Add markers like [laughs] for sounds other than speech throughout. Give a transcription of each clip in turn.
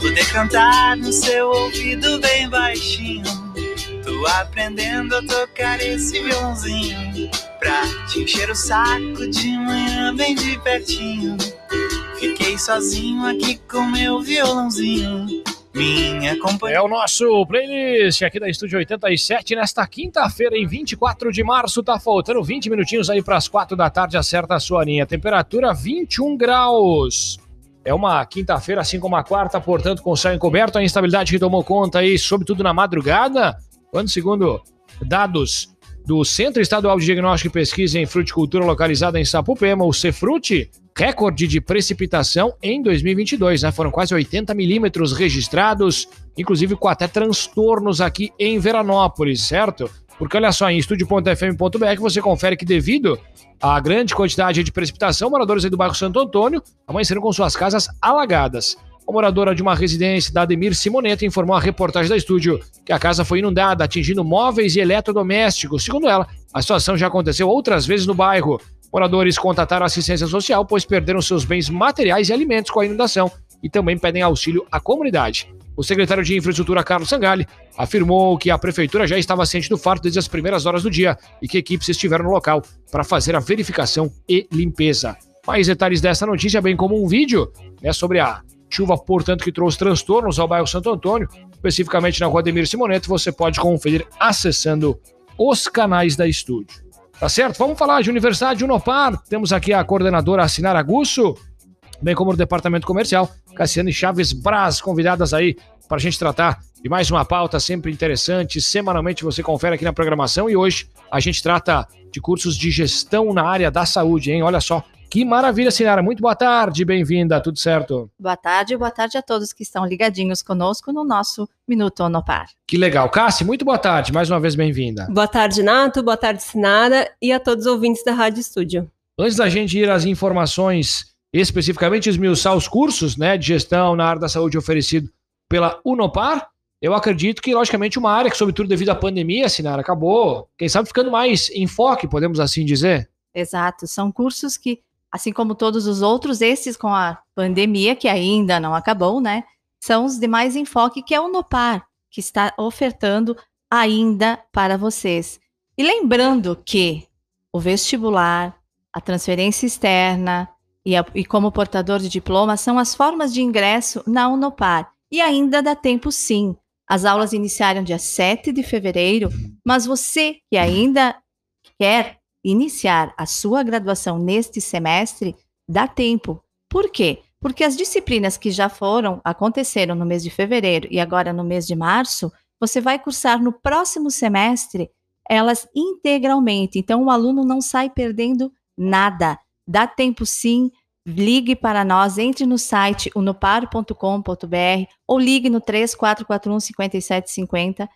Poder cantar no seu ouvido bem baixinho. Tô aprendendo a tocar esse violãozinho. Pra te encher o saco de manhã bem de pertinho. Fiquei sozinho aqui com meu violãozinho. Minha companhia. É o nosso playlist aqui da Estúdio 87 nesta quinta-feira, em 24 de março. Tá faltando 20 minutinhos aí para as 4 da tarde. Acerta a sua linha. Temperatura 21 graus. É uma quinta-feira, assim como a quarta, portanto, com o céu encoberto, a instabilidade que tomou conta aí, sobretudo na madrugada, quando, segundo dados do Centro Estadual de Diagnóstico e Pesquisa em Fruticultura localizada em Sapupema, o Cefrute, recorde de precipitação em 2022, né? Foram quase 80 milímetros registrados, inclusive com até transtornos aqui em Veranópolis, certo? Porque olha só, em estúdio.fm.br você confere que devido à grande quantidade de precipitação, moradores do bairro Santo Antônio amanheceram com suas casas alagadas. A moradora de uma residência da Ademir Simoneta informou à reportagem da estúdio que a casa foi inundada, atingindo móveis e eletrodomésticos. Segundo ela, a situação já aconteceu outras vezes no bairro. Moradores contataram a assistência social, pois perderam seus bens materiais e alimentos com a inundação e também pedem auxílio à comunidade. O secretário de Infraestrutura, Carlos Sangali, afirmou que a prefeitura já estava ciente do fato desde as primeiras horas do dia e que equipes estiveram no local para fazer a verificação e limpeza. Mais detalhes dessa notícia, bem como um vídeo né, sobre a chuva, portanto, que trouxe transtornos ao bairro Santo Antônio, especificamente na rua Demir Simoneto, você pode conferir acessando os canais da estúdio. Tá certo? Vamos falar de Universidade Unopar. Temos aqui a coordenadora Sinara Gusso, bem como o departamento comercial, Cassiane Chaves Braz, convidadas aí para a gente tratar de mais uma pauta sempre interessante. Semanalmente você confere aqui na programação e hoje a gente trata de cursos de gestão na área da saúde, hein? Olha só, que maravilha, Sinara. Muito boa tarde, bem-vinda, tudo certo? Boa tarde, boa tarde a todos que estão ligadinhos conosco no nosso Minuto Onopar. Que legal. Cassi, muito boa tarde, mais uma vez bem-vinda. Boa tarde, Nato, boa tarde, Sinara, e a todos os ouvintes da Rádio Estúdio. Antes da gente ir às informações, especificamente esmiuçar os cursos né, de gestão na área da saúde oferecido pela Unopar, eu acredito que, logicamente, uma área que, sobretudo devido à pandemia, Sinara, acabou, quem sabe, ficando mais em foco, podemos assim dizer. Exato, são cursos que assim como todos os outros, esses com a pandemia, que ainda não acabou, né? São os de mais enfoque, que é o Nopar, que está ofertando ainda para vocês. E lembrando que o vestibular, a transferência externa e, a, e como portador de diploma são as formas de ingresso na Unopar. E ainda dá tempo sim. As aulas iniciaram dia 7 de fevereiro, mas você que ainda quer iniciar a sua graduação neste semestre, dá tempo. Por quê? Porque as disciplinas que já foram, aconteceram no mês de fevereiro e agora no mês de março, você vai cursar no próximo semestre elas integralmente. Então o aluno não sai perdendo nada. Dá tempo sim. Ligue para nós, entre no site unopar.com.br ou ligue no 3441 5750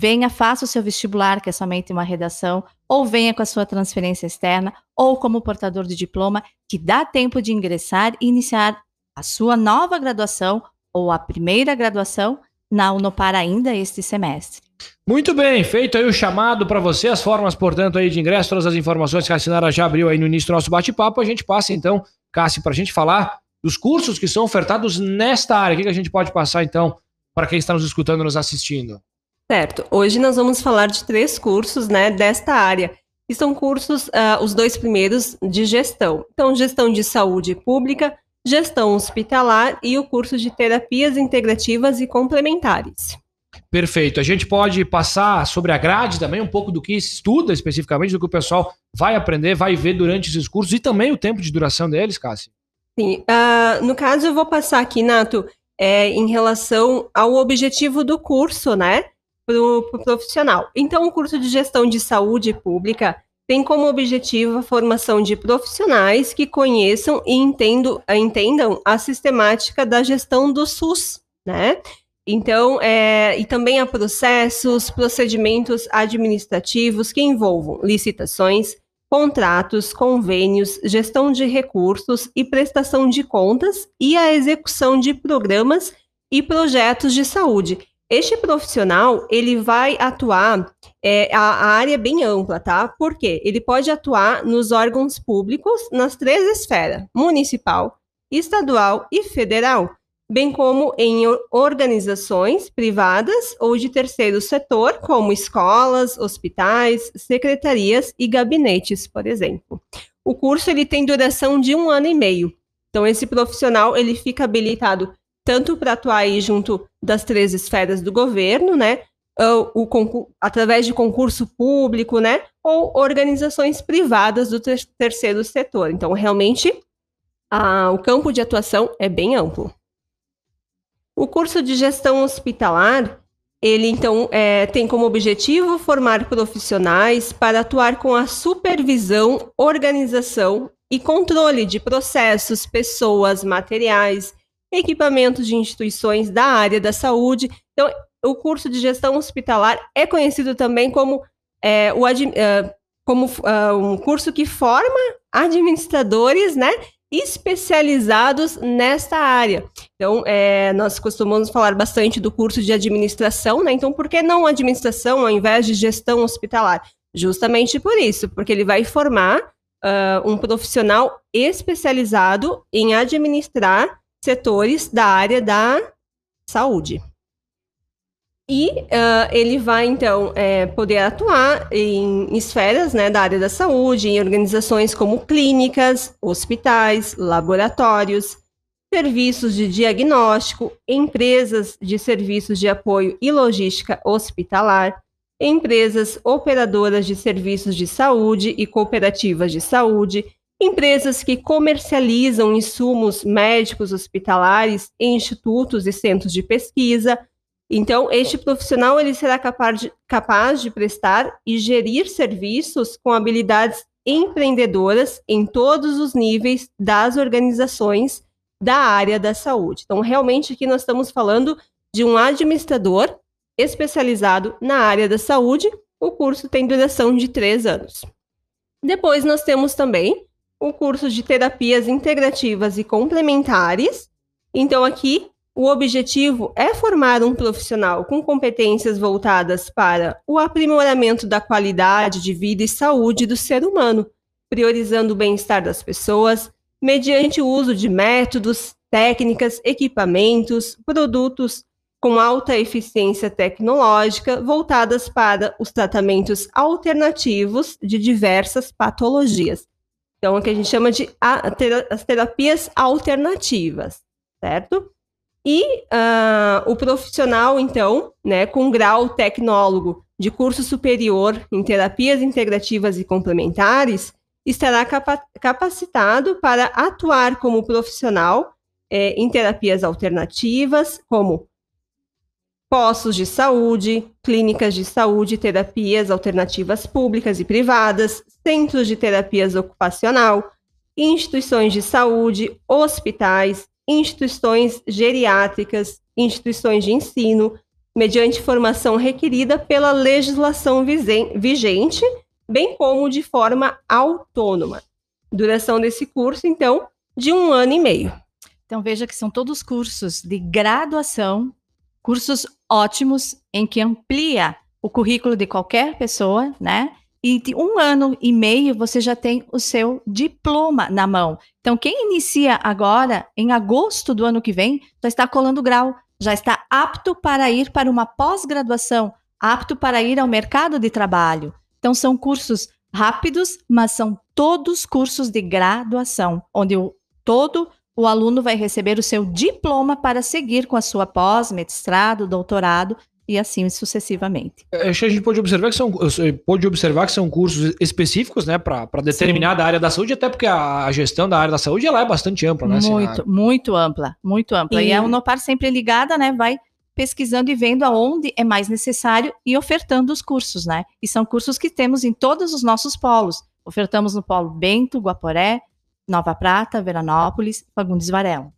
venha, faça o seu vestibular, que é somente uma redação, ou venha com a sua transferência externa, ou como portador de diploma, que dá tempo de ingressar e iniciar a sua nova graduação ou a primeira graduação na Unopar ainda este semestre. Muito bem, feito aí o chamado para você, as formas, portanto, aí de ingresso, todas as informações que a Sinara já abriu aí no início do nosso bate-papo, a gente passa então, Cássio, para a gente falar dos cursos que são ofertados nesta área. O que a gente pode passar então para quem está nos escutando, nos assistindo? Certo. Hoje nós vamos falar de três cursos, né, desta área. E são cursos, uh, os dois primeiros, de gestão. Então, gestão de saúde pública, gestão hospitalar e o curso de terapias integrativas e complementares. Perfeito. A gente pode passar sobre a grade também, um pouco do que estuda especificamente, do que o pessoal vai aprender, vai ver durante esses cursos e também o tempo de duração deles, Cassi. Sim. Uh, no caso, eu vou passar aqui, Nato, é, em relação ao objetivo do curso, né? para o profissional. Então, o curso de gestão de saúde pública tem como objetivo a formação de profissionais que conheçam e entendo, entendam a sistemática da gestão do SUS, né? Então, é, e também há processos, procedimentos administrativos que envolvam licitações, contratos, convênios, gestão de recursos e prestação de contas e a execução de programas e projetos de saúde. Este profissional, ele vai atuar, é, a, a, área é bem ampla, tá? Por quê? Ele pode atuar nos órgãos públicos nas três esferas, municipal, estadual e federal. bem como em organizações privadas ou de terceiro setor, como escolas, hospitais, secretarias e gabinetes, por exemplo. O curso ele tem duração de um ano e meio. Então, esse profissional ele fica habilitado tanto para atuar aí junto das três esferas do governo, né? O, através de concurso público, né? Ou organizações privadas do ter terceiro setor. Então, realmente, a, o campo de atuação é bem amplo. O curso de gestão hospitalar, ele então é, tem como objetivo formar profissionais para atuar com a supervisão, organização e controle de processos, pessoas, materiais, equipamentos de instituições da área da saúde. Então, o curso de gestão hospitalar é conhecido também como, é, o, uh, como uh, um curso que forma administradores, né, especializados nesta área. Então, é, nós costumamos falar bastante do curso de administração, né? Então, por que não administração ao invés de gestão hospitalar? Justamente por isso, porque ele vai formar uh, um profissional especializado em administrar setores da área da saúde. E uh, ele vai, então, é, poder atuar em esferas né, da área da saúde, em organizações como clínicas, hospitais, laboratórios, serviços de diagnóstico, empresas de serviços de apoio e logística hospitalar, empresas operadoras de serviços de saúde e cooperativas de saúde, empresas que comercializam insumos médicos hospitalares em institutos e centros de pesquisa, então, este profissional ele será capaz de, capaz de prestar e gerir serviços com habilidades empreendedoras em todos os níveis das organizações da área da saúde. Então, realmente aqui nós estamos falando de um administrador especializado na área da saúde. O curso tem duração de três anos. Depois nós temos também o curso de terapias integrativas e complementares. Então, aqui o objetivo é formar um profissional com competências voltadas para o aprimoramento da qualidade de vida e saúde do ser humano, priorizando o bem-estar das pessoas, mediante o uso de métodos, técnicas, equipamentos, produtos com alta eficiência tecnológica voltadas para os tratamentos alternativos de diversas patologias. Então, o que a gente chama de as terapias alternativas, certo? E uh, o profissional, então, né, com grau tecnólogo de curso superior em terapias integrativas e complementares, estará capa capacitado para atuar como profissional é, em terapias alternativas, como postos de saúde, clínicas de saúde, terapias alternativas públicas e privadas, centros de terapias ocupacional, instituições de saúde, hospitais, instituições geriátricas, instituições de ensino, mediante formação requerida pela legislação vigente, bem como de forma autônoma. Duração desse curso, então, de um ano e meio. Então, veja que são todos cursos de graduação, cursos ótimos, em que amplia o currículo de qualquer pessoa, né? e de um ano e meio você já tem o seu diploma na mão. Então, quem inicia agora, em agosto do ano que vem, já está colando grau, já está apto para ir para uma pós-graduação, apto para ir ao mercado de trabalho. Então, são cursos rápidos, mas são todos cursos de graduação, onde o, todo o aluno vai receber o seu diploma para seguir com a sua pós, mestrado, doutorado e assim sucessivamente. Acho que a gente pode observar que são, pode observar que são cursos específicos, né, para determinada Sim. área da saúde, até porque a, a, gestão da área da saúde ela é bastante ampla, né? Muito, assim, muito ampla, muito ampla. E... e a Unopar sempre ligada, né, vai pesquisando e vendo aonde é mais necessário e ofertando os cursos, né? E são cursos que temos em todos os nossos polos. Ofertamos no polo Bento, Guaporé, Nova Prata, Veranópolis, Fagundes Varela.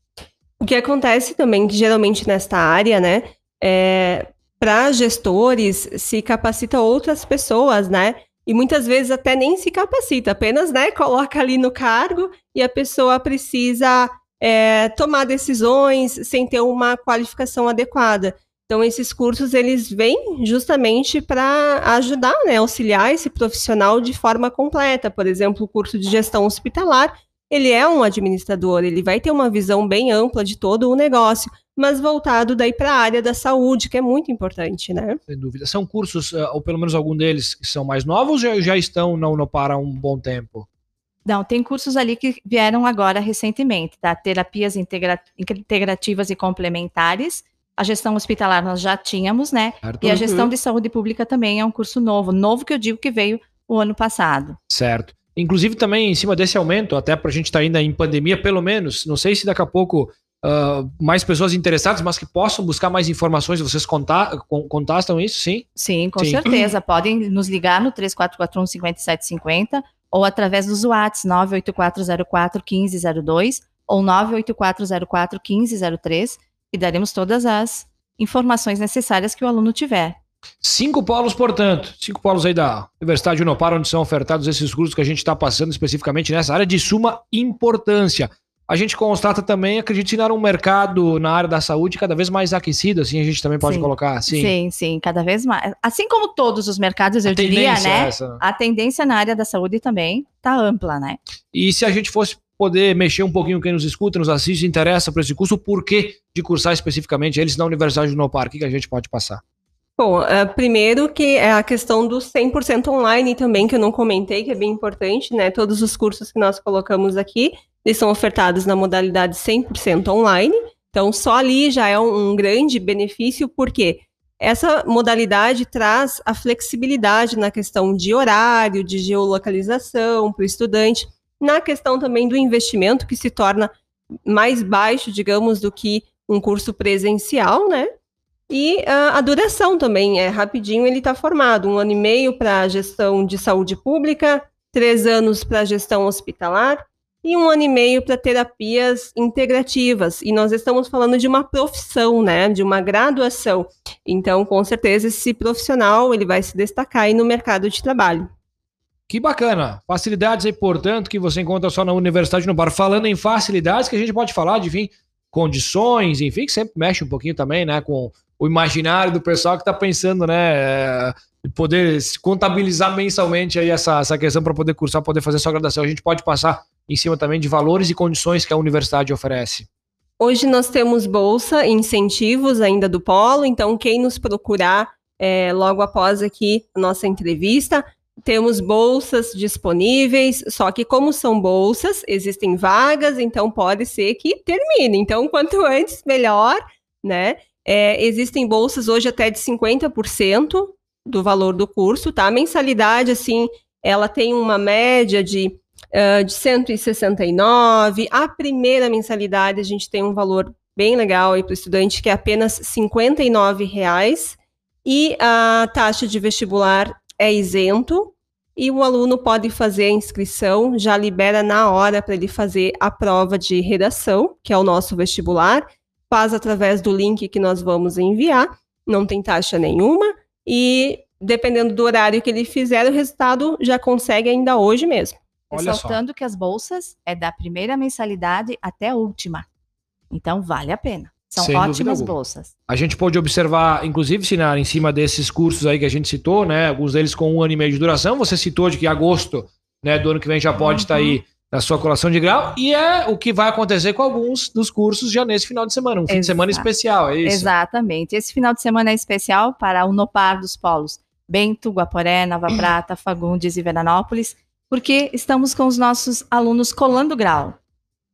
O que acontece também, que geralmente nesta área, né, é, para gestores se capacita outras pessoas, né? E muitas vezes até nem se capacita, apenas, né, coloca ali no cargo e a pessoa precisa é, tomar decisões sem ter uma qualificação adequada. Então, esses cursos, eles vêm justamente para ajudar, né, auxiliar esse profissional de forma completa. Por exemplo, o curso de gestão hospitalar, ele é um administrador, ele vai ter uma visão bem ampla de todo o negócio, mas voltado daí para a área da saúde, que é muito importante, né? Sem dúvida. São cursos, uh, ou pelo menos algum deles, que são mais novos ou já, estão não, não para um bom tempo? Não, tem cursos ali que vieram agora recentemente, tá? Terapias integra integrativas e complementares. A gestão hospitalar nós já tínhamos, né? Certo. E a gestão de saúde pública também é um curso novo. Novo que eu digo que veio o ano passado. Certo. Inclusive também em cima desse aumento, até para a gente estar tá ainda em pandemia, pelo menos, não sei se daqui a pouco uh, mais pessoas interessadas, mas que possam buscar mais informações, vocês conta contastam isso, sim? Sim, com sim. certeza. [clears throat] Podem nos ligar no 3441 5750 ou através dos WhatsApp 98404 1502 ou 98404 1503 e daremos todas as informações necessárias que o aluno tiver. Cinco polos, portanto, cinco polos aí da Universidade de Unopar, onde são ofertados esses cursos que a gente está passando especificamente nessa área de suma importância. A gente constata também, acredito que um mercado na área da saúde cada vez mais aquecido, assim a gente também pode sim. colocar assim. Sim, sim, cada vez mais. Assim como todos os mercados, eu diria, né? É a tendência na área da saúde também está ampla, né? E se a gente fosse poder mexer um pouquinho quem nos escuta, nos assiste, interessa para esse curso, o porquê de cursar especificamente eles na Universidade do Nopar? O que, que a gente pode passar? Bom, uh, primeiro que é a questão do 100% online também, que eu não comentei, que é bem importante, né? Todos os cursos que nós colocamos aqui, eles são ofertados na modalidade 100% online. Então, só ali já é um, um grande benefício, porque essa modalidade traz a flexibilidade na questão de horário, de geolocalização para o estudante, na questão também do investimento, que se torna mais baixo, digamos, do que um curso presencial, né? E uh, a duração também é rapidinho, ele está formado. Um ano e meio para gestão de saúde pública, três anos para gestão hospitalar e um ano e meio para terapias integrativas. E nós estamos falando de uma profissão, né? De uma graduação. Então, com certeza, esse profissional ele vai se destacar aí no mercado de trabalho. Que bacana. Facilidades aí, portanto, que você encontra só na Universidade no Bar. Falando em facilidades, que a gente pode falar de, enfim, condições, enfim, que sempre mexe um pouquinho também, né, com o imaginário do pessoal que está pensando, né, é, poder contabilizar mensalmente aí essa, essa questão para poder cursar, poder fazer sua graduação. A gente pode passar em cima também de valores e condições que a universidade oferece. Hoje nós temos bolsa e incentivos ainda do Polo, então quem nos procurar é, logo após aqui nossa entrevista, temos bolsas disponíveis, só que como são bolsas, existem vagas, então pode ser que termine. Então, quanto [laughs] antes, melhor, né? É, existem bolsas hoje até de 50% do valor do curso, tá? A mensalidade, assim, ela tem uma média de, uh, de 169. A primeira mensalidade, a gente tem um valor bem legal aí para o estudante, que é apenas 59 reais, e a taxa de vestibular é isento, e o aluno pode fazer a inscrição, já libera na hora para ele fazer a prova de redação, que é o nosso vestibular, faz através do link que nós vamos enviar, não tem taxa nenhuma, e dependendo do horário que ele fizer, o resultado já consegue ainda hoje mesmo. Ressaltando que as bolsas é da primeira mensalidade até a última. Então vale a pena. São Sem ótimas bolsas. A gente pode observar, inclusive, Sinar, em cima desses cursos aí que a gente citou, né? Alguns deles com um ano e meio de duração. Você citou de que agosto né, do ano que vem já pode uhum. estar aí na sua colação de grau, e é o que vai acontecer com alguns dos cursos já nesse final de semana, um fim de semana especial, é isso? Exatamente. Esse final de semana é especial para o Nopar dos Polos, Bento, Guaporé, Nova [clears throat] Prata, Fagundes e Veranópolis, porque estamos com os nossos alunos colando grau.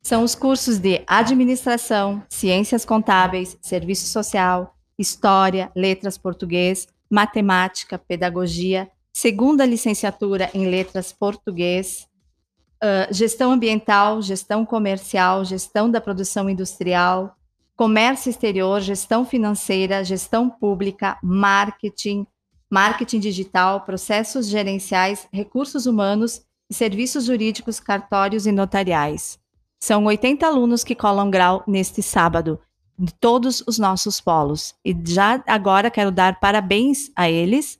São os cursos de Administração, Ciências Contábeis, Serviço Social, História, Letras Português, Matemática, Pedagogia, segunda licenciatura em Letras Português, uh, gestão ambiental, gestão comercial, gestão da produção industrial, comércio exterior, gestão financeira, gestão pública, marketing, marketing digital, processos gerenciais, recursos humanos e serviços jurídicos, cartórios e notariais. São 80 alunos que colam grau neste sábado, de todos os nossos polos. E já agora quero dar parabéns a eles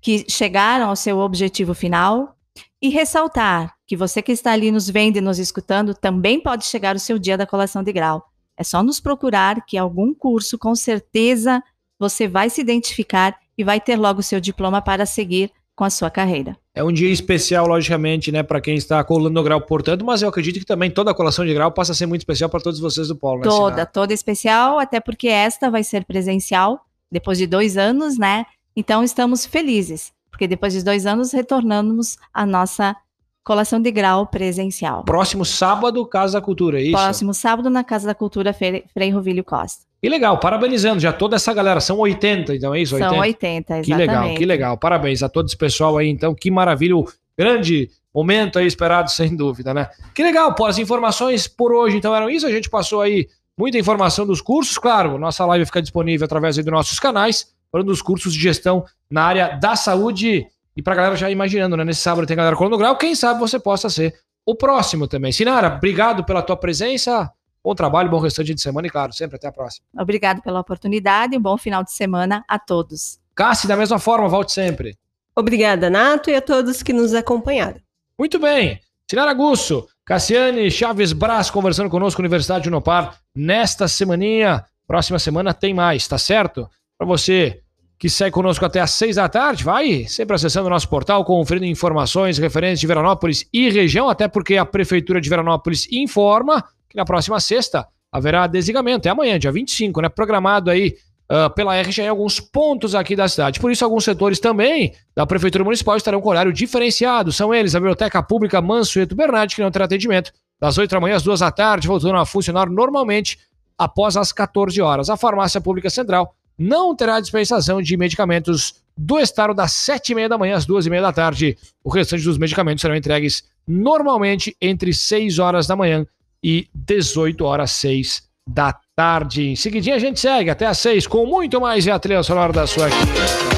que chegaram ao seu objetivo final e ressaltar que você que está ali nos vendo e nos escutando também pode chegar o seu dia da colação de grau. É só nos procurar que algum curso, com certeza, você vai se identificar e vai ter logo o seu diploma para seguir com a sua carreira. É um dia especial, logicamente, né, para quem está colando o grau, portanto, mas eu acredito que também toda a colação de grau passa a ser muito especial para todos vocês do Polo, né? Toda, Sinara? toda especial, até porque esta vai ser presencial, depois de dois anos, né? Então estamos felizes, porque depois de dois anos retornamos à nossa colação de grau presencial. Próximo sábado, Casa da Cultura, é isso? Próximo sábado, na Casa da Cultura Frei, Rovilho Costa. Que legal, parabenizando já toda essa galera, são 80, então é isso? São 80, exatamente. Que legal, que legal. Parabéns a todo esse pessoal aí, então. Que maravilha, o grande momento aí esperado, [laughs] sem dúvida, né? Que legal, pô, as informações por hoje, então, eram isso. A gente passou aí muita informação dos cursos. Claro, nossa live fica disponível através dos nossos canais, falando dos cursos de gestão na área da saúde. E pra galera já imaginando, né? Nesse sábado tem galera colando grau. Quem sabe você possa ser o próximo também. Sinara, obrigado pela tua presença. Bom trabalho, bom restante de semana e, claro, sempre até a próxima. Obrigado pela oportunidade e um bom final de semana a todos. Cassi, da mesma forma, volte sempre. Obrigada, Nato, e a todos que nos acompanharam. Muito bem. Sinara Gusso, Cassiane Chaves Braz conversando conosco, Universidade Unopar, nesta semaninha. Próxima semana tem mais, tá certo? Para você que segue conosco até às seis da tarde, vai sempre acessando o nosso portal, conferindo informações referentes de Veranópolis e região, até porque a Prefeitura de Veranópolis informa que na próxima sexta haverá desligamento. É amanhã, dia 25, né? Programado aí uh, pela RGE em alguns pontos aqui da cidade. Por isso, alguns setores também da Prefeitura Municipal estarão com horário diferenciado. São eles a Biblioteca Pública Mansueto Bernardi, que não terá atendimento das 8 da manhã às 2 da tarde, voltando a funcionar normalmente após as 14 horas. A Farmácia Pública Central não terá dispensação de medicamentos do estado das 7h30 da manhã às 2h30 da tarde. O restante dos medicamentos serão entregues normalmente entre 6 horas da manhã e 18 horas 6 da tarde. Em seguidinha a gente segue até às 6 com muito mais e a trilha sonora da sua aqui.